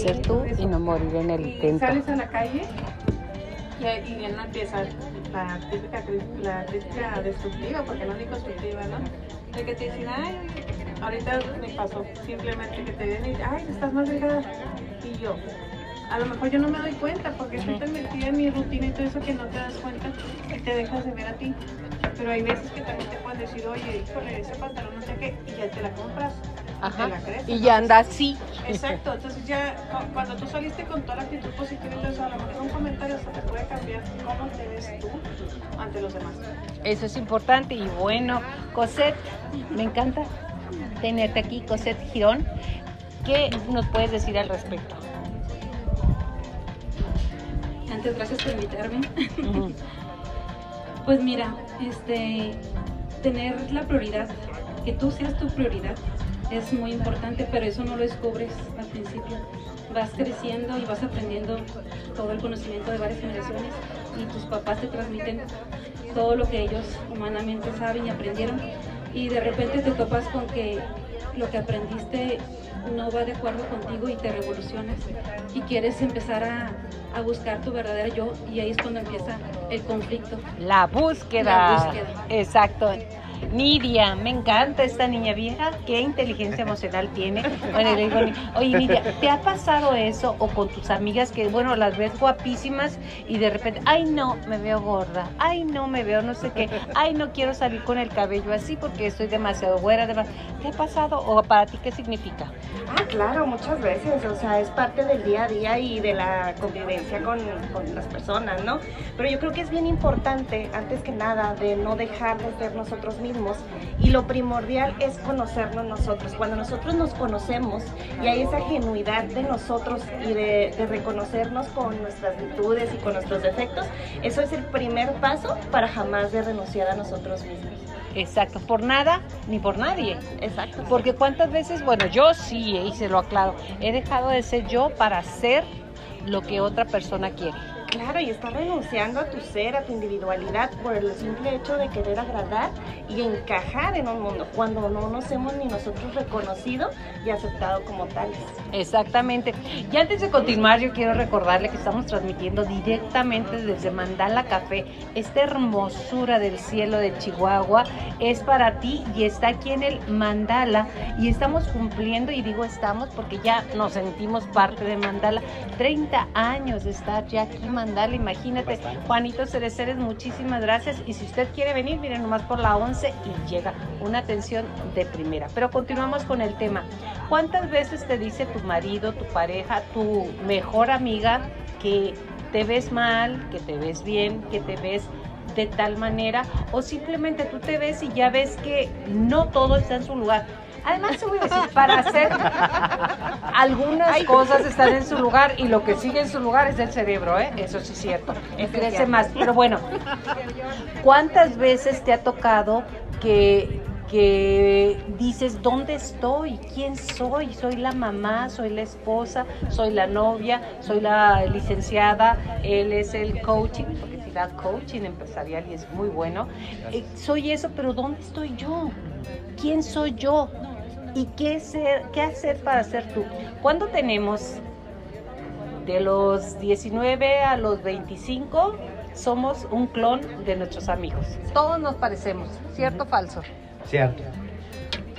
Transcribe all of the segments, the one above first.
ser tú y no morir en el intento. Sales a la calle y, y bien empieza la típica la crítica destructiva, porque no ni constructiva, ¿no? De que te dicen, ay, ahorita me pasó simplemente que te ven y ay, estás más delgada. Y yo, a lo mejor yo no me doy cuenta porque estoy tan metida en mi rutina y todo eso que no te das cuenta y te dejas de ver a ti. Pero hay veces que también te pueden decir, oye, híjole, ese pantalón no sé qué, y ya te la compras. Ajá. La. Y ya anda así. Exacto, entonces ya cu- cuando tú saliste con toda la actitud positiva, entonces a lo mejor un comentario hasta te puede cambiar cómo te ves tú ante los demás. Eso es importante. Y bueno, Cosette, me encanta tenerte aquí, Cosette Girón. ¿Qué nos puedes decir al respecto? Antes, gracias por invitarme. Pues mira, este, tener la prioridad, que tú seas tu prioridad, es muy importante, pero eso no lo descubres al principio. Vas creciendo y vas aprendiendo todo el conocimiento de varias generaciones y tus papás te transmiten todo lo que ellos humanamente saben y aprendieron y de repente te topas con que lo que aprendiste no va de acuerdo contigo y te revolucionas y quieres empezar a, a buscar tu verdadera yo y ahí es cuando empieza el conflicto. La búsqueda. La búsqueda. Exacto. Nidia, me encanta esta niña vieja, qué inteligencia emocional tiene. Bueno, le digo, oye Nidia, ¿te ha pasado eso o con tus amigas que, bueno, las ves guapísimas y de repente, ay no, me veo gorda, ay no, me veo no sé qué, ay no quiero salir con el cabello así porque estoy demasiado güera, además, ¿te ha pasado o para ti qué significa? Ah, claro, muchas veces, o sea, es parte del día a día y de la convivencia con, con las personas, ¿no? Pero yo creo que es bien importante, antes que nada, de no dejar de ser nosotros mismos y lo primordial es conocernos nosotros. Cuando nosotros nos conocemos y hay esa genuidad de nosotros y de, de reconocernos con nuestras virtudes y con nuestros defectos, eso es el primer paso para jamás de renunciar a nosotros mismos. Exacto, por nada ni por nadie. Exacto. Porque cuántas veces, bueno, yo sí, y se lo aclaro, he dejado de ser yo para ser lo que otra persona quiere. Claro, y estás renunciando a tu ser, a tu individualidad por el simple hecho de querer agradar y encajar en un mundo cuando no nos hemos ni nosotros reconocido y aceptado como tales. Exactamente. Y antes de continuar, yo quiero recordarle que estamos transmitiendo directamente desde Mandala Café. Esta hermosura del cielo de Chihuahua es para ti y está aquí en el Mandala. Y estamos cumpliendo, y digo estamos porque ya nos sentimos parte de Mandala. 30 años de estar ya aquí en Mandala, imagínate. Juanito Cereceres, muchísimas gracias. Y si usted quiere venir, miren nomás por la 11 y llega una atención de primera. Pero continuamos con el tema. ¿Cuántas veces te dice tu marido, tu pareja, tu mejor amiga que te ves mal, que te ves bien, que te ves de tal manera? O simplemente tú te ves y ya ves que no todo está en su lugar. Además, te voy a decir, para hacer algunas cosas están en su lugar y lo que sigue en su lugar es el cerebro, ¿eh? Eso sí es cierto. Crece más. Pero bueno, ¿cuántas veces te ha tocado que, que dices, ¿dónde estoy? ¿Quién soy? ¿Soy la mamá? ¿Soy la esposa? ¿Soy la novia? ¿Soy la licenciada? Él es el coaching, porque si da coaching empresarial y es muy bueno. Eh, soy eso, pero ¿dónde estoy yo? ¿Quién soy yo? ¿Y qué, ser, qué hacer para ser tú? ¿Cuándo tenemos de los 19 a los 25? Somos un clon de nuestros amigos. Todos nos parecemos, ¿cierto o falso? Cierto.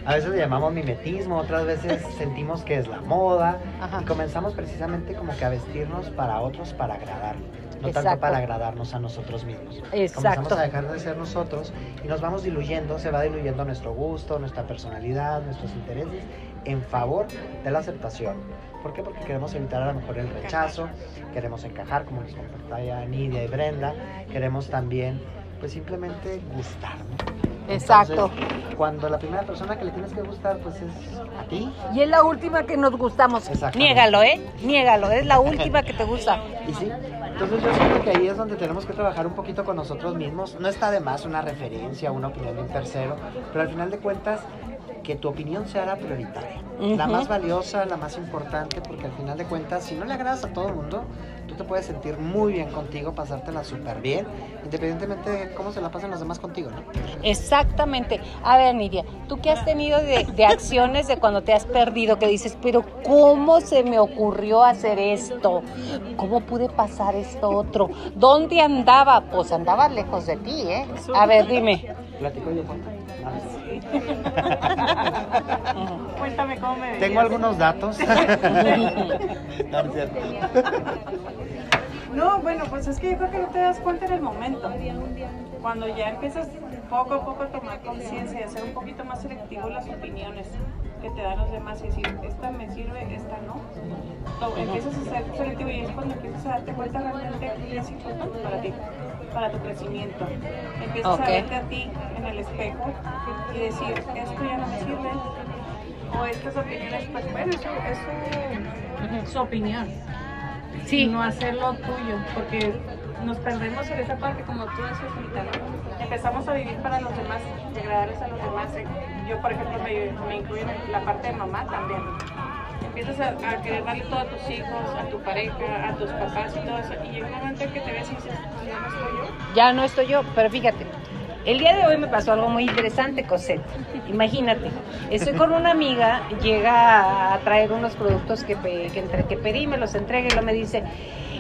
A veces le llamamos mimetismo, otras veces sentimos que es la moda Ajá. y comenzamos precisamente como que a vestirnos para otros para agradar, no Exacto. tanto para agradarnos a nosotros mismos. Exacto. Comenzamos a dejar de ser nosotros y nos vamos diluyendo, se va diluyendo nuestro gusto, nuestra personalidad, nuestros intereses en favor de la aceptación. ¿Por qué? Porque queremos evitar a lo mejor el rechazo, queremos encajar, como nos compartía Nidia y Brenda, queremos también pues simplemente gustar, ¿no? Exacto. Entonces, cuando la primera persona que le tienes que gustar pues es a ti. Y es la última que nos gustamos. Exactamente. Niégalo, ¿eh? Niégalo, es la última que te gusta. Y sí, entonces yo siento que ahí es donde tenemos que trabajar un poquito con nosotros mismos. No está de más una referencia, una opinión de un tercero, pero al final de cuentas que tu opinión sea la prioritaria, la más valiosa, la más importante, porque al final de cuentas, si no le agradas a todo el mundo, tú te puedes sentir muy bien contigo, pasártela súper bien, independientemente de cómo se la pasen los demás contigo, ¿no? Exactamente. A ver, Nidia, ¿tú qué has tenido de, de acciones de cuando te has perdido? Que dices, pero ¿cómo se me ocurrió hacer esto? ¿Cómo pude pasar esto otro? ¿Dónde andaba? Pues andaba lejos de ti, ¿eh? A ver, dime. Platico yo con Cuéntame cómo me Tengo veías. algunos datos. No, no es cierto. No, bueno, pues es que yo creo que no te das cuenta en el momento. Cuando ya empiezas poco a poco a tomar conciencia y a ser un poquito más selectivo las opiniones que te dan los demás y decir, esta me sirve, esta no. Empiezas a ser selectivo y es cuando empiezas a darte cuenta realmente es importante para ti, para tu crecimiento. Empiezas a verte a ti en el espejo y decir, esto ya no me sirve. O estas opiniones, pues bueno, eso es su, su opinión Sí. no hacerlo tuyo, porque nos perdemos en esa parte, como tú decías ahorita, ¿no? Empezamos a vivir para los demás, y agradarles a los demás. Yo, por ejemplo, me, me incluyo en la parte de mamá también. Empiezas a, a querer darle todo a tus hijos, a tu pareja, a tus papás y todo eso, y llega un momento en que te ves y dices, "Pues ya no soy yo. Ya no estoy yo, pero fíjate, el día de hoy me pasó algo muy interesante, Cosette. Imagínate, estoy con una amiga, llega a traer unos productos que, entre- que pedí, me los entrega y luego me dice,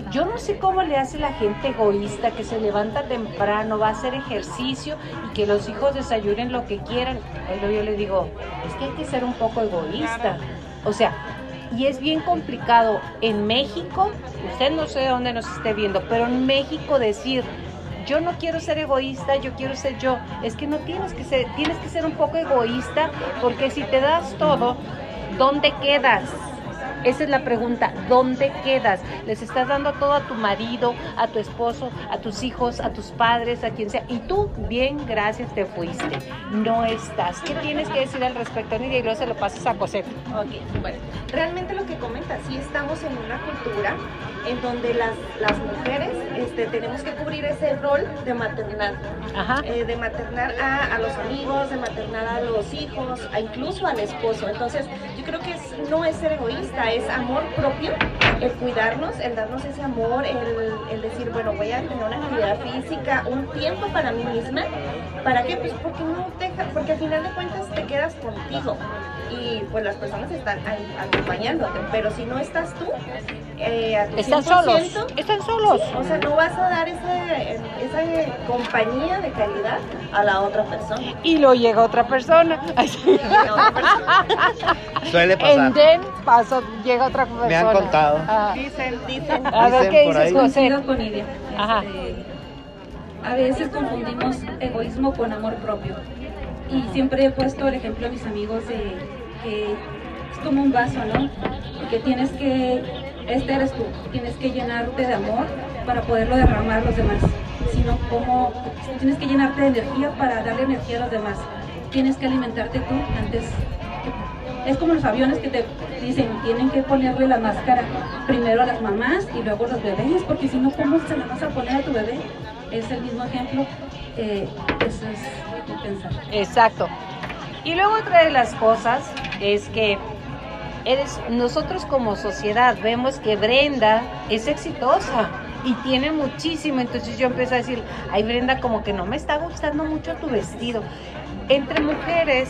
yo no sé cómo le hace la gente egoísta que se levanta temprano, va a hacer ejercicio y que los hijos desayunen lo que quieran. Y luego yo le digo, es que hay que ser un poco egoísta. O sea, y es bien complicado en México, usted no sé de dónde nos esté viendo, pero en México decir, yo no quiero ser egoísta, yo quiero ser yo, es que no tienes que ser, tienes que ser un poco egoísta, porque si te das todo, ¿dónde quedas? Esa es la pregunta, ¿dónde quedas? Les estás dando todo a tu marido, a tu esposo, a tus hijos, a tus padres, a quien sea, y tú, bien, gracias, te fuiste. No estás. ¿Qué tienes que decir al respecto, Nidia? Y luego se lo pasas a Cosette. Ok, bueno, realmente lo que comenta, sí estamos en una cultura en donde las, las mujeres este, tenemos que cubrir ese rol de maternar, Ajá. eh, de maternar a, a los amigos, de maternar a los hijos, a incluso al esposo. Entonces, yo creo que es- no es ser egoísta, es amor propio, el cuidarnos, el darnos ese amor, el, el decir, bueno, voy a tener una actividad física, un tiempo para mí misma. ¿Para qué? Pues porque no te deja- porque al final de cuentas te quedas contigo y pues las personas están ahí acompañándote, pero si no estás tú, eh, a tu Están solos. 100%, Están solos. o sea, no vas a dar ese- esa compañía de calidad a la otra persona. Y luego llega otra persona. Otra. Suele En pasar. Den paso, llega otra persona. Me han contado. Ah. Dicen, Dicen, A ver qué dices. José. Con. Ajá. Este, a veces confundimos egoísmo con amor propio. Y siempre he puesto el ejemplo a mis amigos de que es como un vaso, ¿no? Que tienes que, este eres tú, tienes que llenarte de amor para poderlo derramar a los demás. Sino como tienes que llenarte de energía para darle energía a los demás. Tienes que alimentarte tú antes. Es como los aviones que te dicen, tienen que ponerle la máscara primero a las mamás y luego a los bebés, porque si no, ¿cómo se la vas a poner a tu bebé? Es el mismo ejemplo. eh, eso es mi pensar. Exacto. Y luego otra de las cosas es que eres, nosotros como sociedad vemos que Brenda es exitosa y tiene muchísimo. Entonces yo empecé a decir, ay Brenda, como que no me está gustando mucho tu vestido. Entre mujeres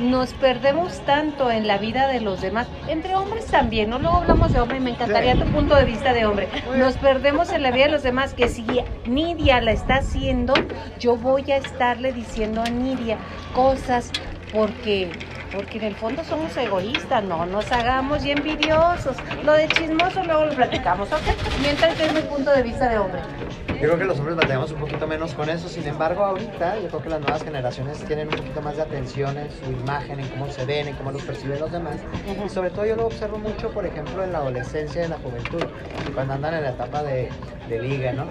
nos perdemos tanto en la vida de los demás, entre hombres también, no luego hablamos de hombre, me encantaría tu punto de vista de hombre. Nos perdemos en la vida de los demás, que si Nidia la está haciendo, yo voy a estarle diciendo a Nidia cosas porque porque en el fondo somos egoístas, no nos hagamos y envidiosos. Lo de chismoso luego lo platicamos, ¿ok? Mientras que es mi punto de vista de hombre. Yo creo que los hombres batallamos un poquito menos con eso, sin embargo ahorita yo creo que las nuevas generaciones tienen un poquito más de atención en su imagen, en cómo se ven, en cómo los perciben los demás. Y sobre todo yo lo observo mucho, por ejemplo, en la adolescencia y en la juventud, cuando andan en la etapa de, de liga, ¿no?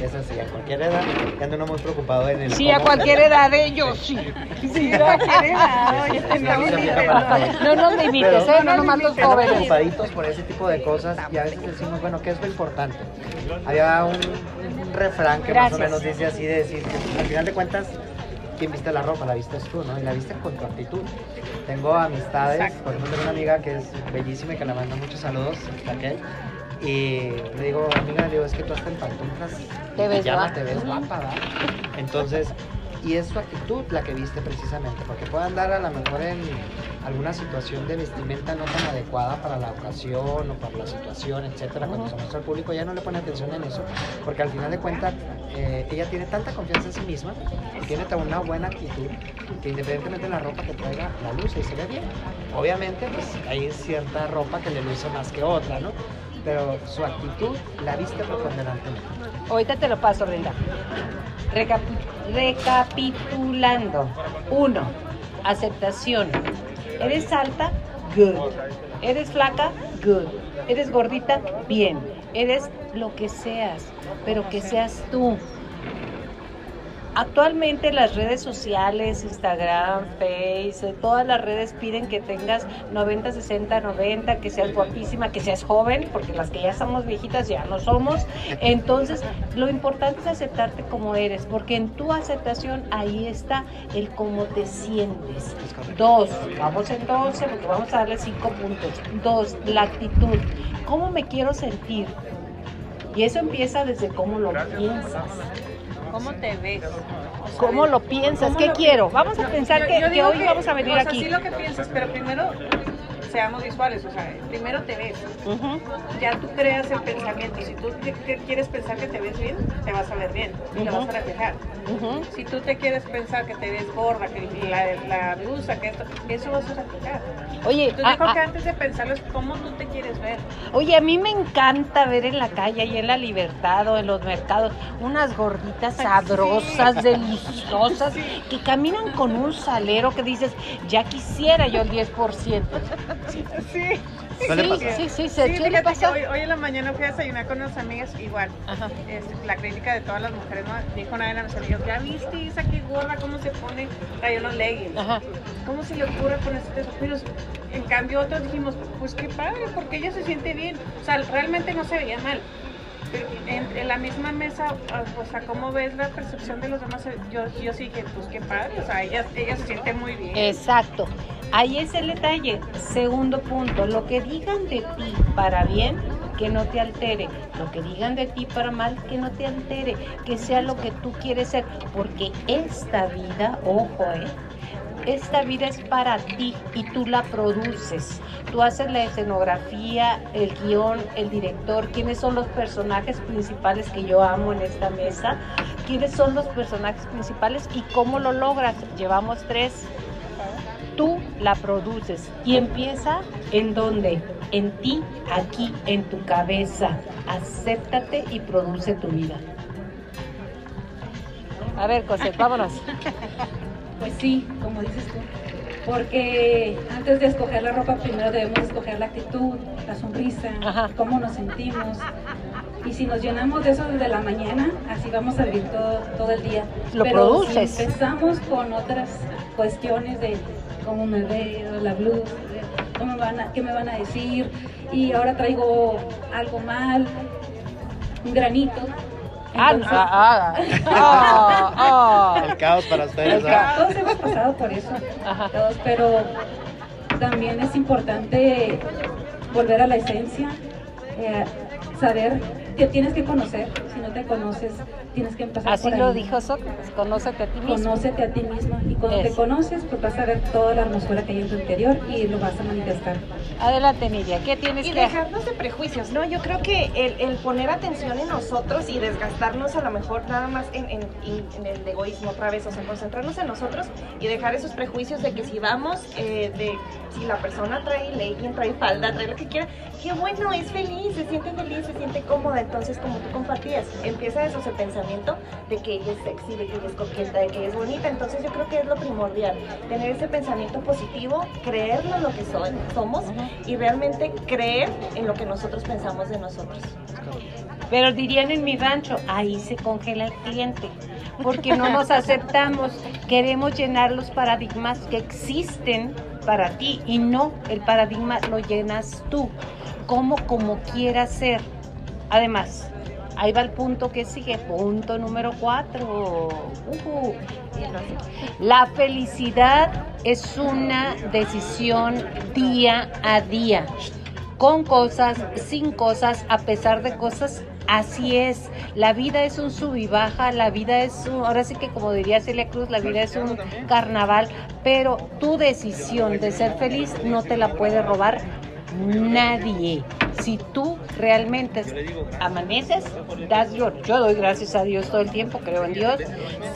Es así, a cualquier edad, que anda uno muy preocupado en el... Sí, a cualquier edad ellos, sí. Sí, a cualquier edad. Sí, sí, sí, no, sí, me sí, sí, no, no nos limites, Pero- ¿eh? No nomás los jóvenes. preocupaditos por ese tipo de cosas y a veces decimos, bueno, ¿qué es lo importante? Había un, un refrán que más o menos dice así, de decir, que al final de cuentas, ¿quién viste la ropa? La vistes tú, ¿no? Y la viste con tu actitud. Tengo amistades, Exacto. por ejemplo, tengo una amiga que es bellísima y que le mando muchos saludos, está aquel. Y le digo, amiga, le digo, es que tú hasta en pantuflas Te ves guapa. te ves guapa, ¿verdad? Entonces, y es su actitud la que viste precisamente, porque puede andar a lo mejor en alguna situación de vestimenta no tan adecuada para la ocasión o para la situación, etcétera, cuando se muestra al público ya no le pone atención en eso, porque al final de cuentas eh, ella tiene tanta confianza en sí misma y tiene tan una buena actitud que independientemente de la ropa que traiga, la luce y se ve bien. Obviamente, pues hay cierta ropa que le luce más que otra, ¿no? Pero su actitud la viste preponderantemente. Ahorita te lo paso, Brenda. Recapi- recapitulando. Uno, aceptación. ¿Eres alta? Good. ¿Eres flaca? Good. ¿Eres gordita? Bien. Eres lo que seas, pero que seas tú. Actualmente las redes sociales, Instagram, Face, eh, todas las redes piden que tengas 90, 60, 90, que seas guapísima, que seas joven, porque las que ya somos viejitas ya no somos. Entonces, lo importante es aceptarte como eres, porque en tu aceptación ahí está el cómo te sientes. Dos, vamos entonces, porque vamos a darle cinco puntos. Dos, la actitud. ¿Cómo me quiero sentir? Y eso empieza desde cómo lo piensas. ¿Cómo te ves? ¿Cómo lo piensas? ¿cómo ¿Qué lo- quiero? Vamos a pensar Yo- que, yo que hoy vamos a venir o sea, aquí. sí lo que piensas, pero primero seamos visuales, o sea, primero te ves. Ya tú creas el pensamiento. Si tú te- que quieres pensar que te ves bien, te vas a ver bien, y te Ujú. vas a reflejar. Si tú te quieres pensar que te ves gorda, que la, la blusa, que esto, eso vas a reflejar. Oye, Entonces a, yo creo que a- antes de pensarlo es cómo tú te quieres ver. oye, a mí me encanta ver en la calle y en la libertad o en los mercados unas gorditas sabrosas, deliciosas, que caminan con un salero que dices, ya quisiera yo el 10%. Sí. Suele sí, pasar. sí, sí, Sí, se suele fíjate que pasar. hoy, hoy en la mañana fui a desayunar con unas amigas igual. Ajá. Este, la crítica de todas las mujeres, ¿no? Dijo una de mis amigas, ¿ya viste esa que gorda cómo se pone? Trae unos leggings. Ajá. ¿Cómo se le ocurre ponerse eso? Pero en cambio otros dijimos, pues qué padre, porque ella se siente bien. O sea, realmente no se veía mal. Pero en, en la misma mesa, o sea, ¿cómo ves la percepción de los demás? Yo, yo sí dije, pues qué padre, o sea, ella, ella se siente muy bien. Exacto. Ahí es el detalle. Segundo punto, lo que digan de ti para bien, que no te altere. Lo que digan de ti para mal, que no te altere. Que sea lo que tú quieres ser. Porque esta vida, ojo, ¿eh? Esta vida es para ti y tú la produces. Tú haces la escenografía, el guion, el director, quiénes son los personajes principales que yo amo en esta mesa, quiénes son los personajes principales y cómo lo logras. Llevamos tres tú la produces y empieza en donde, en ti, aquí, en tu cabeza. Acéptate y produce tu vida. A ver, Cosette, vámonos. Pues sí, como dices tú. Porque antes de escoger la ropa, primero debemos escoger la actitud, la sonrisa, Ajá. cómo nos sentimos. Y si nos llenamos de eso desde la mañana, así vamos a vivir todo, todo el día. Lo Pero produces. Si empezamos con otras cuestiones de cómo me veo, la blusa, cómo me van a, qué me van a decir, y ahora traigo algo mal, un granito. Ah, Entonces, ah, ah, ah, El caos para ustedes. El hemos pasado por eso, Ajá. todos, pero también es importante volver a la esencia, eh, saber que tienes que conocer, si no te conoces, tienes que empezar Así por lo ahí. dijo Sócrates, conócete a ti mismo. Conócete a ti mismo y cuando te conoces, pues vas a ver toda la hermosura que hay en tu interior y lo vas a manifestar. Adelante, Nidia, ¿qué tienes Y que dejarnos de prejuicios, ¿no? Yo creo que el, el poner atención en nosotros y desgastarnos a lo mejor nada más en, en- en el egoísmo otra vez, o sea, concentrarnos en nosotros y dejar esos prejuicios de que si vamos, eh, de si la persona trae legging, trae falda, trae lo que quiera, qué bueno, es feliz, se siente feliz, se siente cómoda, entonces como tú compartías, empieza eso, ese pensamiento de que ella es sexy, de que ella es coqueta, de que ella es bonita, entonces yo creo que es lo primordial, tener ese pensamiento positivo, creerlo en lo que soy- somos y realmente creer en lo que nosotros pensamos de nosotros. Pero dirían en mi rancho, ahí se congela el cliente, porque no nos aceptamos, queremos llenar los paradigmas que existen para ti y no, el paradigma lo llenas tú, como como quieras ser. Además, ahí va el punto que sigue, punto número cuatro. Ujú. La felicidad es una decisión día a día, con cosas, sin cosas, a pesar de cosas. Así es, la vida es un sub y baja, la vida es un, ahora sí que como diría Celia Cruz, la vida es un carnaval, pero tu decisión de ser feliz no te la puede robar nadie. Si tú realmente amaneces, das yo, yo doy gracias a Dios todo el tiempo, creo en Dios.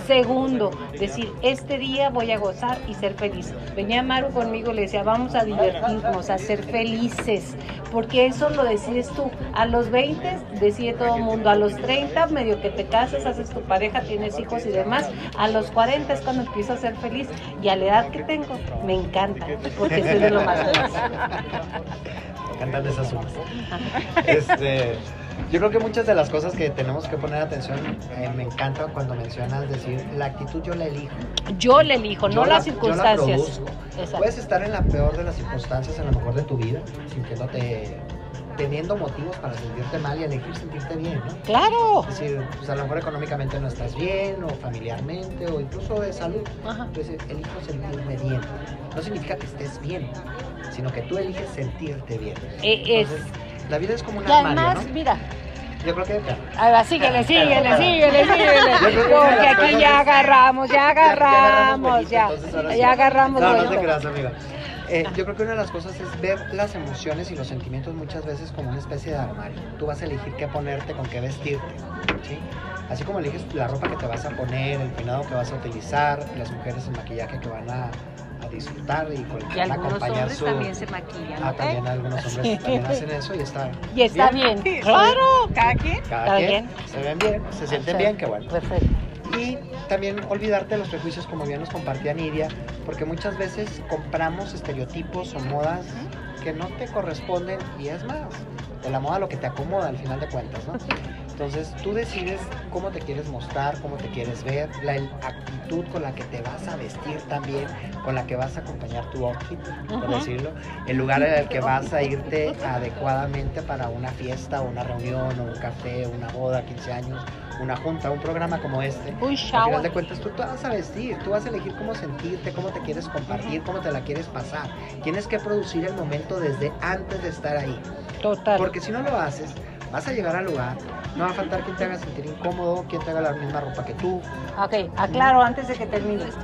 Segundo, decir, este día voy a gozar y ser feliz. Venía Maru conmigo, le decía, vamos a divertirnos, a ser felices, porque eso lo decides tú. A los 20 decide todo el mundo, a los 30 medio que te casas, haces tu pareja, tienes hijos y demás. A los 40 es cuando empiezo a ser feliz y a la edad que tengo me encanta, porque soy de lo más feliz. Me encantan esas sumas. Este, yo creo que muchas de las cosas que tenemos que poner atención, eh, me encanta cuando mencionas decir, la actitud yo la elijo. Yo le elijo, Yo no la- las yo la circunstancias. produzco. Exacto. Puedes estar en la peor de las circunstancias, a lo mejor de tu vida, sintiéndote, teniendo motivos para sentirte mal y elegir sentirte bien, ¿no? Claro. Es decir, pues a lo mejor económicamente no estás bien, o familiarmente, o incluso de salud. Ajá. Entonces, elijo sentirme bien. No significa que estés bien, sino que tú eliges sentirte bien. Eh, es- la vida es como un Y armario, además, ¿no? mira, Yo creo que... a ver, síguele, síguele, síguele, síguele. Porque aquí ya agarramos, ya agarramos, ya. ahora. Ya agarramos No, no te creas, amiga. Eh, yo creo que una de las cosas es ver las emociones y los sentimientos muchas veces como una especie de armario. Tú vas a elegir qué ponerte, con qué vestirte, ¿sí? Así como eliges la ropa que te vas a poner, el peinado que vas a utilizar, las mujeres el maquillaje que van a disfrutar y con que Y algunos hombres su... también se maquillan, Ah, también algunos hombres Sí. también hacen eso y está Y está bien, claro. Cada quien. Cada, Cada quien, quien. se ven bien, se sienten Sí. bien, qué bueno. Perfecto. Y también olvidarte de los prejuicios, como bien nos compartía Nidia, porque muchas veces compramos estereotipos o modas que no te corresponden y es más, de la moda lo que te acomoda al final de cuentas, ¿no? Entonces tú decides cómo te quieres mostrar, cómo te quieres ver, la actitud con la que te vas a vestir también, con la que vas a acompañar tu outfit, por decirlo, el lugar en el que vas a irte adecuadamente para una fiesta, una reunión, o un café, una boda, 15 años, una junta, un programa como este. Un Al final shower. de cuentas, tú te vas a vestir, tú vas a elegir cómo sentirte, cómo te quieres compartir, cómo te la quieres pasar. Tienes que producir el momento desde antes de estar ahí. Total. Porque si no lo haces, vas a llegar al lugar, no va a faltar quien te haga sentir incómodo, quien te haga la misma ropa que tú. Ok, aclaro antes de que termines.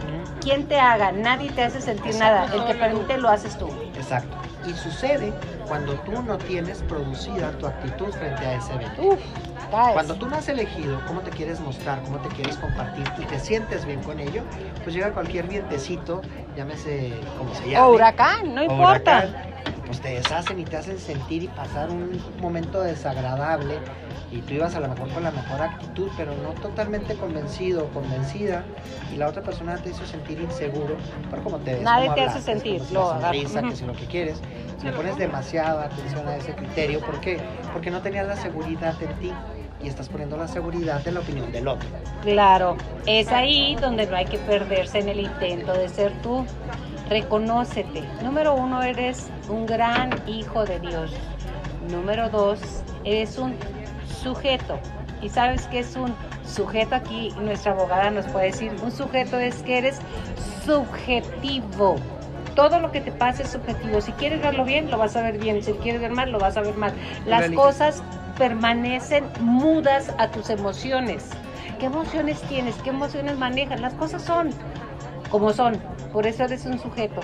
¿Quién te haga? Nadie te hace sentir nada. El que permite lo haces tú. Exacto. Y sucede cuando tú no tienes producida tu actitud frente a ese evento. Uf. Cuando tú no has elegido cómo te quieres mostrar, cómo te quieres compartir y te sientes bien con ello, pues llega cualquier vientecito, llámese como se llame. O huracán, no importa. huracán, pues te deshacen y te hacen sentir y pasar un momento desagradable y tú ibas a lo mejor con la mejor actitud, pero no totalmente convencido o convencida y la otra persona te hizo sentir inseguro por cómo te ves, Nadie te hace sentir, como si agarra. sonrisa, que si lo que quieres. Si le pones demasiada atención a ese criterio, ¿por qué? Porque no tenías la seguridad en ti y estás poniendo la seguridad en la opinión del otro. Claro, es ahí donde no hay que perderse en el intento de ser tú. Reconócete. Número uno, eres un gran hijo de Dios. Número dos, eres un sujeto. ¿Y sabes qué es un sujeto? Aquí nuestra abogada nos puede decir, un sujeto es que eres subjetivo. Todo lo que te pasa es subjetivo. Si quieres verlo bien, lo vas a ver bien. Si quieres ver mal, lo vas a ver mal. Las cosas permanecen mudas a tus emociones. ¿Qué emociones tienes? ¿Qué emociones manejas? Las cosas son como son. Por eso eres un sujeto.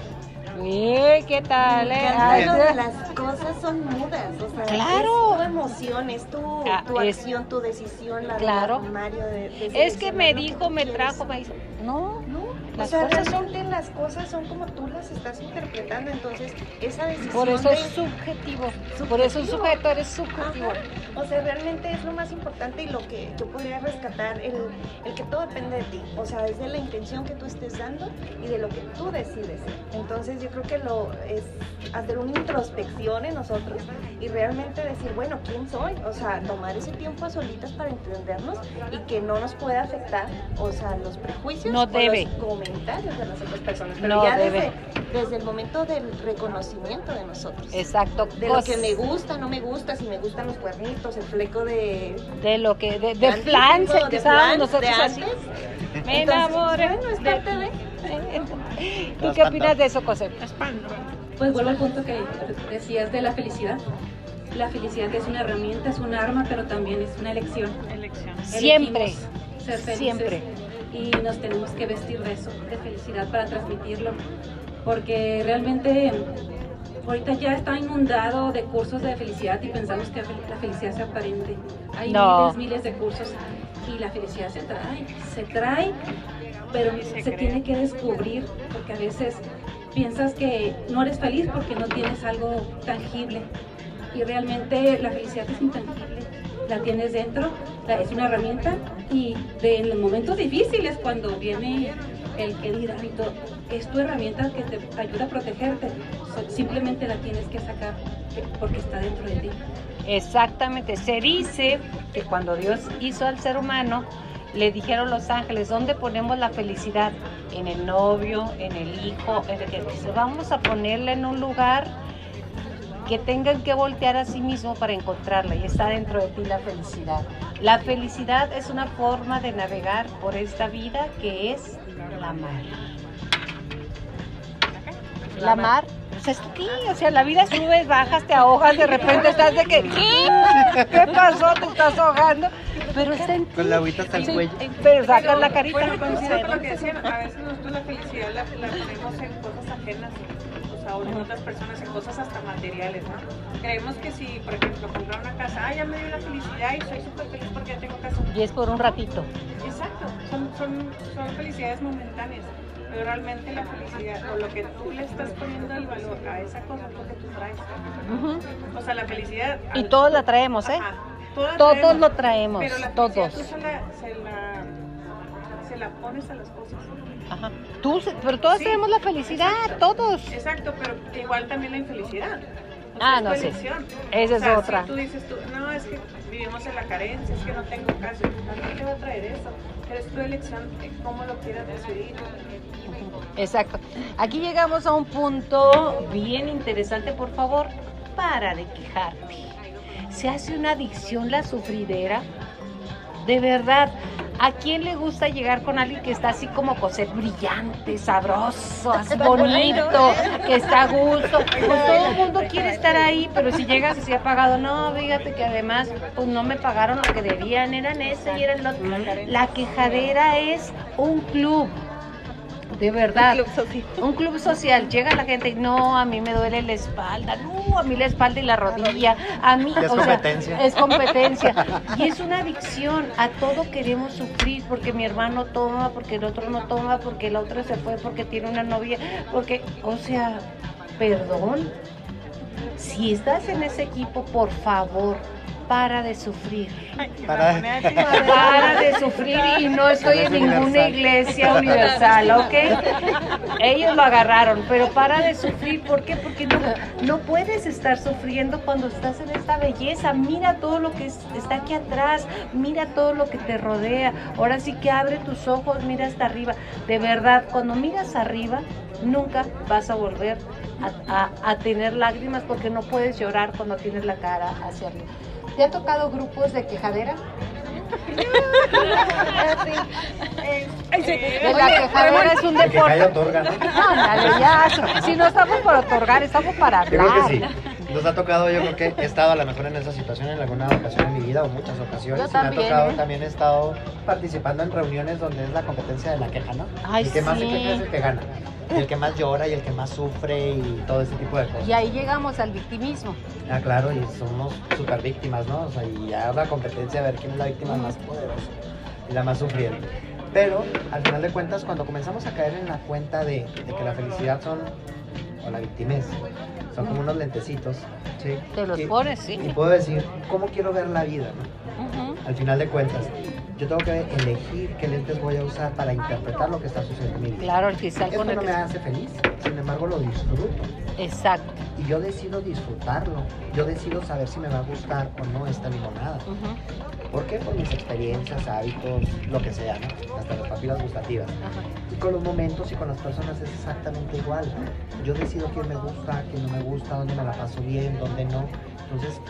Eh, ¿Qué tal? eh? Ay, de las cosas son mudas, o sea, Claro. es tu emoción, es tu, Ah, tu es- acción, tu decisión, la Claro. del armario de, de Es que me dijo, me quieres. trajo, me hizo. No, No, Las o sea, cosas son- realmente las cosas son como tú las estás interpretando, entonces esa decisión por eso de- es subjetivo. Por eso un sujeto eres subjetivo. Ajá. O sea, realmente es lo más importante y lo que yo podría rescatar, el, el que todo depende de ti. O sea, es de la intención que tú estés dando y de lo que tú decides. Entonces yo creo que lo es hacer una introspección en nosotros y realmente decir, bueno, ¿quién soy? O sea, tomar ese tiempo a solitas para entendernos y que no nos pueda afectar, o sea, los prejuicios No o debe. los de las otras personas. Pero No ya debe. desde desde el momento del reconocimiento de nosotros. Exacto. De lo que me gusta, no me gusta, si me gustan los cuernitos, el fleco de... De lo que, de, de Grandísimo, flan, se de empezábamos flan, nosotros de así. antes. Me enamoré bueno, es parte de- ¿Tú qué opinas de eso, José? Pues vuelvo al punto que decías de la felicidad. La felicidad es una herramienta, es un arma, pero también es una elección. Elección. Siempre, ser felices siempre. Y nos tenemos que vestir de eso, de felicidad para transmitirlo. Porque realmente ahorita ya está inundado de cursos de felicidad y pensamos que la felicidad se aparente. Hay No. miles, miles de cursos y la felicidad se trae, se trae, pero se se, tiene que descubrir porque a veces piensas que no eres feliz porque no tienes algo tangible y realmente la felicidad es intangible, la tienes dentro, es una herramienta y de, los momentos difíciles cuando viene el que todo, es tu herramienta que te ayuda a protegerte, simplemente la tienes que sacar que- porque está dentro de ti. Exactamente. Se dice que cuando Dios hizo al ser humano, le dijeron los ángeles, ¿dónde ponemos la felicidad? En el novio, en el hijo, en el que vamos a ponerla en un lugar que tengan que voltear a sí mismo para encontrarla y está dentro de ti la felicidad. La felicidad es una forma de navegar por esta vida que es la mar. La mar, pues es aquí, o sea, la vida subes, bajas, te ahogas, de repente estás de que, ¿qué? ¿Qué pasó? Te estás ahogando, pero está en ti. Con la agüita hasta el Sí, cuello. Pero sacas la carita. Bueno, coincido con lo que decían. A veces nosotros la felicidad la, la ponemos en cosas ajenas, en otras personas, en cosas hasta materiales, ¿no? Creemos que si, por ejemplo, comprar una casa, ah, ya me dio la felicidad y soy súper feliz porque ya tengo casa. Y es por un ratito. Exacto, son, son, son felicidades momentáneas, pero realmente la felicidad o lo que tú le estás poniendo el valor a esa cosa es lo que tú traes. O sea, la felicidad. Y todos la traemos, ¿eh? Ajá, Todos traemos, lo traemos, pero la todos. Tú se la, se, la, se la pones a las cosas. Ajá. Tú, pero todos Sí, tenemos la felicidad, exacto. todos. Exacto, pero igual también la infelicidad. O Ah, no, sí. elección. Esa O es otra. Si tú dices tú, no, es que vivimos en la carencia, es que no tengo casa, no te va a traer eso. Pero es tu elección, cómo lo quieras decidir. Exacto. Aquí llegamos a un punto bien interesante, por favor, para de quejarte. Se hace una adicción la sufridera. De verdad, ¿a quién le gusta llegar con alguien que está así como coser brillante, sabroso, así bonito, que está a gusto? Pues todo el mundo quiere estar ahí, pero si llegas así apagado, no, fíjate que además pues no me pagaron lo que debían, eran ese y eran los... La quejadera es un club. De verdad. Un club social. Llega la gente y no, a mí me duele la espalda. No, a mí la espalda y la rodilla. A mí, es o sea, competencia. es competencia. Y es una adicción. A todo queremos sufrir porque mi hermano toma, porque el otro no toma, porque el otro se fue, porque tiene una novia. Porque, o sea, perdón. Si estás en ese equipo, por favor, para de sufrir. Para- Para de sufrir y no estoy en ninguna Universal. iglesia universal, ¿ok? Ellos lo agarraron, pero para de sufrir, ¿por qué? Porque no, no puedes estar sufriendo cuando estás en esta belleza. Mira todo lo que es- está aquí atrás, mira todo lo que te rodea. Ahora sí que abre tus ojos, mira hasta arriba. De verdad, cuando miras arriba, nunca vas a volver a, a- a tener lágrimas porque no puedes llorar cuando tienes la cara hacia arriba. ¿Te ha tocado grupos de quejadera? De la quejadera es un deporte. ¿no? Ándale, ya. Si no estamos para otorgar, estamos para Yo creo que sí. hablar. Nos ha tocado, yo creo que he estado a lo mejor en esa situación en alguna ocasión en mi vida o muchas ocasiones. Yo Y me ha también, tocado, ¿eh? también he estado participando en reuniones donde es la competencia de la queja, ¿no? Ay, el que más se queja es el que gana. El que más llora y el que más sufre y todo ese tipo de cosas. Y ahí llegamos al victimismo. Ah, claro, y somos super víctimas, ¿no? O sea, y ya la competencia a ver quién es la víctima más poderosa y la más sufriente. Pero al final de cuentas, cuando comenzamos a caer en la cuenta de, de que la felicidad son, o la victimez, Son como unos lentecitos. ¿sí? Te los Y- pones, sí. Y puedo decir, ¿cómo quiero ver la vida? no? Al final de cuentas, yo tengo que elegir qué lentes voy a usar para interpretar lo que está sucediendo en mi vida. Claro, el cristal Esto con el no que... me hace feliz, sin embargo lo disfruto. Exacto. Y yo decido disfrutarlo. Yo decido saber si me va a gustar o no esta limonada. Ujú. ¿Por qué? Por mis experiencias, hábitos, lo que sea, ¿no? Hasta las papilas gustativas. Y con los momentos y con las personas es exactamente igual. Yo decido quién me gusta, quién no me gusta, dónde me la paso bien, dónde no. Entonces,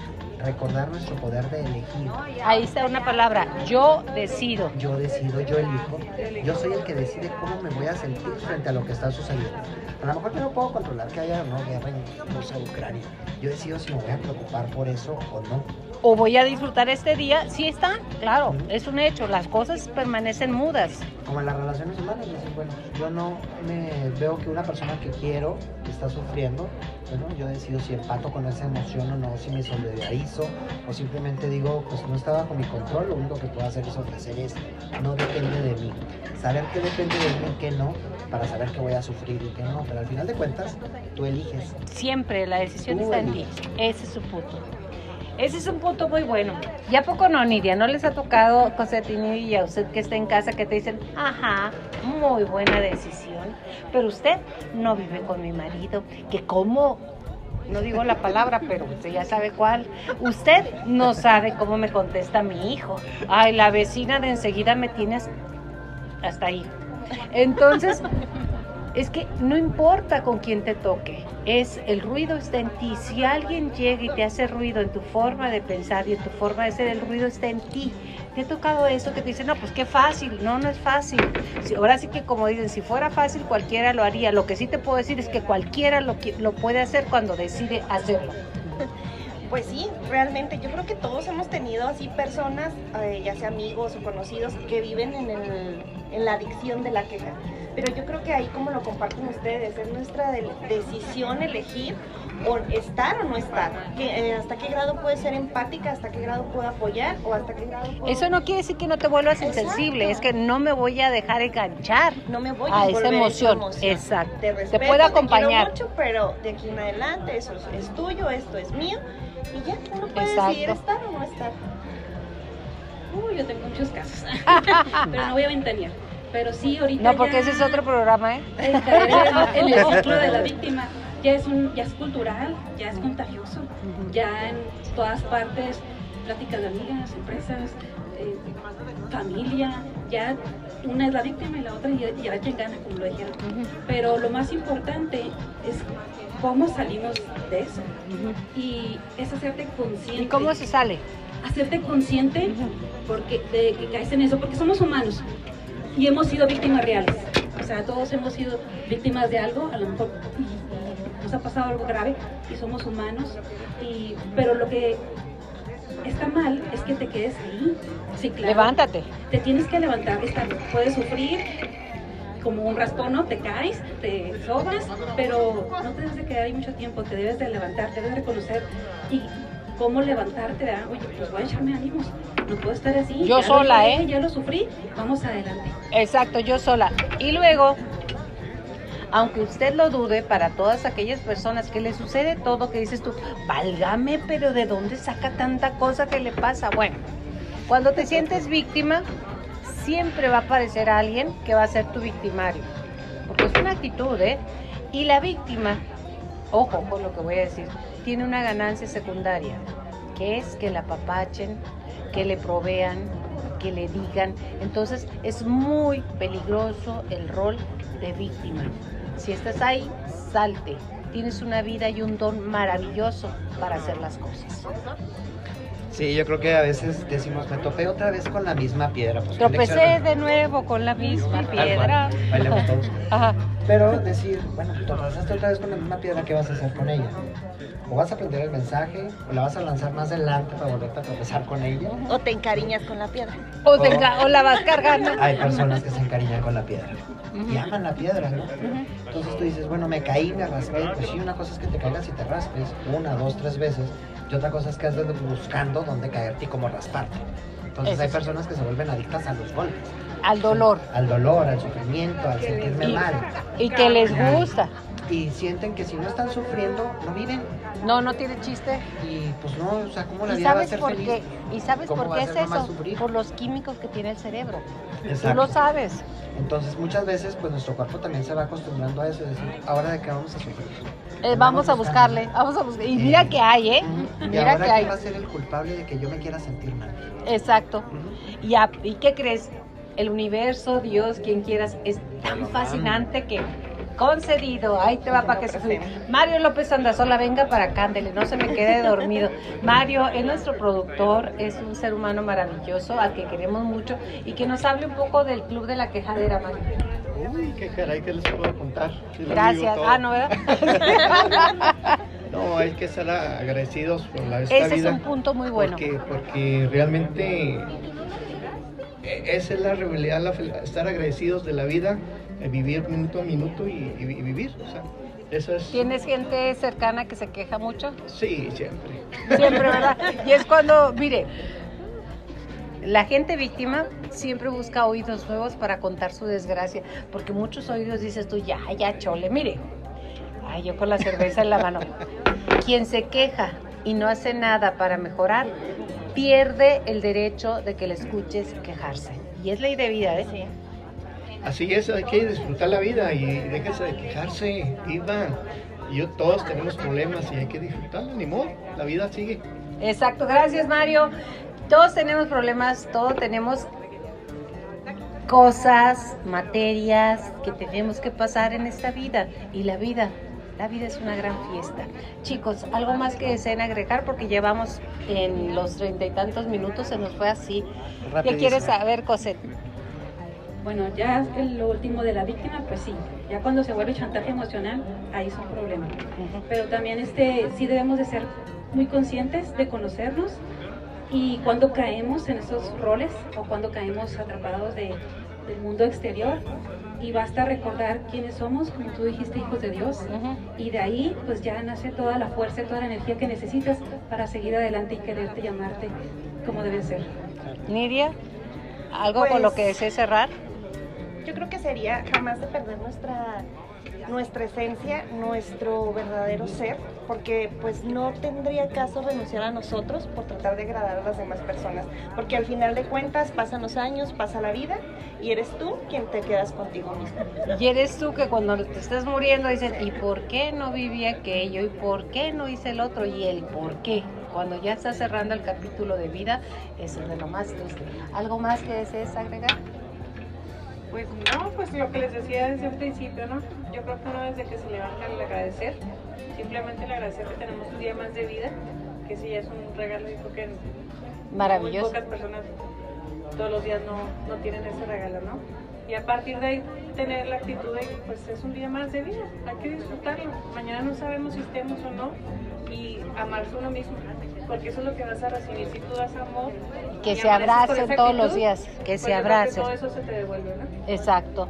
recordar nuestro poder de elegir. Ahí está una palabra. Yo decido. Yo decido, yo elijo. Yo soy el que decide cómo me voy a sentir frente a lo que está sucediendo. A lo mejor yo no puedo controlar que haya o no guerra en Rusia Ucrania. Yo decido si me voy a preocupar por eso o no. O voy a disfrutar este día. Sí está, claro, es un hecho. Las cosas permanecen mudas. Como en las relaciones humanas, decir, bueno, yo no me veo que una persona que quiero está sufriendo, bueno, yo decido si empato con esa emoción o no, si me solidarizo o simplemente digo, pues no está bajo mi control, lo único que puedo hacer es ofrecer es, no depende de mí. Saber qué depende de mí y qué no, para saber qué voy a sufrir y qué no, pero al final de cuentas, tú eliges. Siempre la decisión Tú está en ti. Ese es su punto. Ese es un punto muy bueno. ¿Ya poco no, Nidia? ¿No les ha tocado, Cosetini, y a usted que está en casa, que te dicen, ajá, muy buena decisión, pero usted no vive con mi marido, que como, no digo la palabra, pero usted ya sabe cuál, usted no sabe cómo me contesta mi hijo. Ay, la vecina de enseguida me tienes hasta ahí. Entonces, es que no importa con quién te toque, es el ruido está en ti. Si alguien llega y te hace ruido en tu forma de pensar y en tu forma de ser, el ruido está en ti. ¿Te ha tocado eso que te dicen, no, pues qué fácil? No, no es fácil. Si- ahora sí que como dicen, si fuera fácil cualquiera lo haría. Lo que sí te puedo decir es que cualquiera lo, lo puede hacer cuando decide hacerlo. Pues sí, realmente yo creo que todos hemos tenido así personas, eh, ya sea amigos o conocidos, que viven en, el- en la adicción de la queja. Pero yo creo que ahí como lo comparten ustedes, es nuestra de- decisión elegir o estar o no estar. Que, eh, ¿Hasta qué grado puede ser empática? ¿Hasta qué grado puedo apoyar? ¿O hasta qué grado puedo... Eso no quiere decir que no te vuelvas Exacto. insensible, es que no me voy a dejar enganchar. no me voy a a esa emoción. Exacto. Te Te respeto, puede te acompañar. quiero mucho, pero de aquí en adelante eso es, es tuyo, esto es mío. Y ya, uno puede Exacto. decidir estar o no estar. Uy, yo tengo muchos casos, pero no voy a ventanear. Pero sí, ahorita No, porque ya ese es otro programa, ¿eh? el en, ciclo de la víctima ya es, un, ya es cultural, ya es contagioso. Ya en todas partes, pláticas de amigas, empresas, eh, familia, ya una es la víctima y la otra y, y a ver quién gana, como lo dijeron. Pero lo más importante es cómo salimos de eso. Y es hacerte consciente. ¿Y cómo se sale? Hacerte consciente porque de que caes en eso, porque somos humanos y hemos sido víctimas reales. O sea, todos hemos sido víctimas de algo, a lo mejor nos ha pasado algo grave y somos humanos. Y, pero lo que está mal es que te quedes ahí. Sí, claro. Levántate. Te tienes que levantar. Está, puedes sufrir como un raspón, ¿no? Te caes, te sobas, pero no te debes de quedar ahí mucho tiempo. Te debes de levantar, debes de reconocer y cómo levantarte. ¿verdad? Oye, pues voy a echarme ánimos. No puedo estar así. Yo lo sola, ¿eh? Ya lo sufrí. Vamos adelante. Exacto, yo sola. Y luego, aunque usted lo dude, para todas aquellas personas que le sucede todo, que dices tú, válgame, pero ¿de dónde saca tanta cosa que le pasa? Bueno, cuando te sientes víctima, siempre va a aparecer alguien que va a ser tu victimario. Porque es una actitud, ¿eh? Y la víctima, ojo con lo que voy a decir, tiene una ganancia secundaria, que es que la apapachen, que le provean, que le digan. Entonces es muy peligroso el rol de víctima. Si estás ahí, salte. Tienes una vida y un don maravilloso para hacer las cosas. Sí, yo creo que a veces decimos, me topé otra vez con la misma piedra. Pues, ¿qué Tropecé de nuevo con la misma piedra. bailemos todos. Ajá. Pero decir, bueno, tropezaste otra vez con la misma piedra, ¿qué vas a hacer con ella? O vas a aprender el mensaje, o la vas a lanzar más adelante para volverte a tropezar con ella. O te encariñas con la piedra. O, te enca- o la vas cargando. Hay personas que se encariñan con la piedra y aman la piedra, ¿no? Entonces tú dices, bueno, me caí, me raspé. Pues sí, una cosa es que te caigas y te raspes una, dos, tres veces. Y otra cosa es que andes buscando dónde caerte y cómo rasparte. Entonces Eso hay personas que se vuelven adictas a los golpes. Al dolor. Al dolor, al sufrimiento, al sentirme Y- mal. Y que les gusta. y sienten que si no están sufriendo, no viven. No, no tiene chiste. Y pues no, o sea, ¿cómo la ¿Y vida va a ser por feliz? qué? ¿Y sabes ¿Cómo por qué es eso? sufrir? Por los químicos que tiene el cerebro. Tú lo sabes. Entonces muchas veces pues nuestro cuerpo también se va acostumbrando a eso, es decir, ahora de qué vamos a sufrir. Eh, vamos a buscarle, vamos a buscar. Y mira Eh, que hay, ¿eh? Ujú. Y Mira ahora que hay. va a ser el culpable de que yo me quiera sentir mal. Exacto. Ujú. Y, a- ¿Y qué crees? El universo, Dios, quien quieras, es tan fascinante que concedido. Ahí te va para que se Mario López Andazola, venga para acá, ándele, no se me quede dormido. Mario es nuestro productor, es un ser humano maravilloso al que queremos mucho y que nos hable un poco del Club de la Quejadera, Mario. Uy, qué caray, ¿qué les puedo contar? Gracias. Ah, no, ¿verdad? No, hay que estar agradecidos por la esta Ese es un punto muy bueno. Porque, porque realmente esa es la realidad, la estar agradecidos de la vida, eh, vivir minuto a minuto y, y- y vivir. O sea, eso es. ¿Tienes gente cercana que se queja mucho? Sí, siempre. Siempre, ¿verdad? Y es cuando, mire, la gente víctima siempre busca oídos nuevos para contar su desgracia, porque muchos oídos dices tú, ya, ya, chole, mire, ay, yo con la cerveza en la mano. Quien se queja y no hace nada para mejorar, pierde el derecho de que le escuches quejarse. Y es ley de vida, ¿eh? Así es, hay que disfrutar la vida y déjense de quejarse, vivan. Y yo, todos tenemos problemas y hay que disfrutarla, ni modo, la vida sigue. Exacto, gracias Mario. Todos tenemos problemas, todos tenemos cosas, materias que tenemos que pasar en esta vida. Y la vida, la vida es una gran fiesta. Chicos, algo más que deseen agregar porque llevamos en los treinta y tantos minutos, se nos fue así. ¿Qué Rapidísimo. quieres saber, Cosette? Bueno, ya lo último de la víctima, pues sí, ya cuando se vuelve chantaje emocional, ahí son problemas. Pero también este, sí debemos de ser muy conscientes de conocernos y cuando caemos en esos roles o cuando caemos atrapados de- del mundo exterior y basta recordar quiénes somos, como tú dijiste, hijos de Dios. Y de ahí pues ya nace toda la fuerza y toda la energía que necesitas para seguir adelante y quererte llamarte como debe ser. Nidia, ¿algo con Pues- lo que desees cerrar? Yo creo que sería jamás de perder nuestra nuestra esencia, nuestro verdadero ser, porque pues no tendría caso renunciar a nosotros por tratar de agradar a las demás personas, porque al final de cuentas pasan los años, pasa la vida y eres tú quien te quedas contigo mismo. Y eres tú que cuando te estás muriendo dices, ¿y por qué no viví aquello? ¿Y por qué no hice el otro? Y el por qué. Cuando ya estás cerrando el capítulo de vida, eso es de lo más triste. ¿Algo más que desees agregar? Pues no, pues lo que les decía desde un principio, ¿no? Yo creo que uno desde que se levanta el agradecer, simplemente el agradecer que tenemos un día más de vida, que sí es un regalo y creo que Maravilloso. muy pocas personas todos los días no, no tienen ese regalo, ¿no? Y a partir de ahí tener la actitud de que pues es un día más de vida, hay que disfrutarlo. Mañana no sabemos si estemos o no y amarse uno mismo, porque eso es lo que vas a recibir si tú das amor. Que se abracen todos los días, que pues se abracen. todo eso se te devuelve, ¿no? Exacto.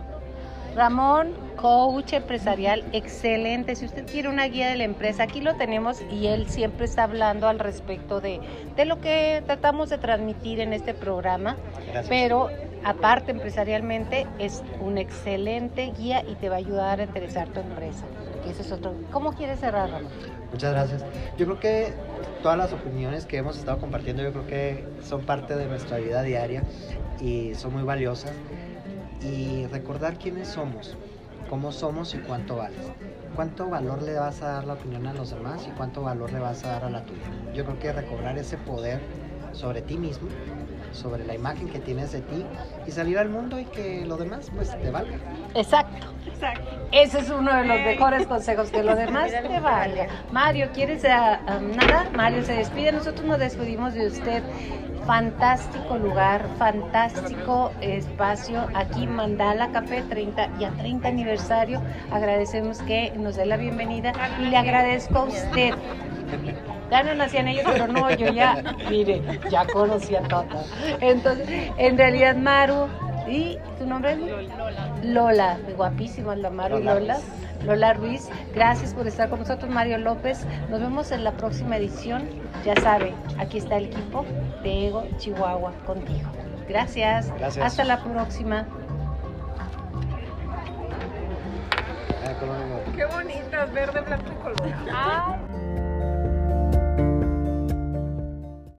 Ramón, coach empresarial, excelente. Si usted quiere una guía de la empresa, aquí lo tenemos y él siempre está hablando al respecto de, de lo que tratamos de transmitir en este programa. Gracias. Pero aparte empresarialmente es un excelente guía y te va a ayudar a interesar tu empresa. Que eso es otro. ¿Cómo quieres cerrar, Ramón? Muchas gracias. Yo creo que todas las opiniones que hemos estado compartiendo, yo creo que son parte de nuestra vida diaria y son muy valiosas. Y recordar quiénes somos, cómo somos y cuánto vales. Cuánto valor le vas a dar la opinión a los demás y cuánto valor le vas a dar a la tuya. Yo creo que recobrar ese poder sobre ti mismo, sobre la imagen que tienes de ti y salir al mundo y que lo demás pues te valga. Exacto. Ese es uno de los mejores consejos, que lo demás te valga. Mario, ¿quieres ah, ah, nada? Mario se despide, nosotros nos despedimos de usted. Fantástico lugar, fantástico espacio. Aquí Mandala Café 30 y a 30 aniversario. Agradecemos que nos dé la bienvenida y le agradezco a usted. Ya no nacían ellos, pero no, yo ya, mire, ya conocía a Tota. Entonces, en realidad, Maru, ¿y tu nombre es? Lola, guapísima la Maru y Lola Lola. Lola Ruiz, gracias por estar con nosotros, Mario López. Nos vemos en la próxima edición. Ya sabe, aquí está el equipo de Ego Chihuahua contigo. Gracias. Gracias. Hasta la próxima. Ah, Qué bonitas, verde, blanco y colorado. Ay.